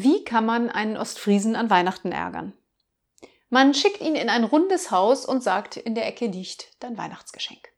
Wie kann man einen Ostfriesen an Weihnachten ärgern? Man schickt ihn in ein rundes Haus und sagt, in der Ecke liegt dein Weihnachtsgeschenk.